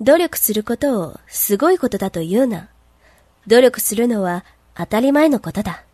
努力することをすごいことだと言うな。努力するのは当たり前のことだ。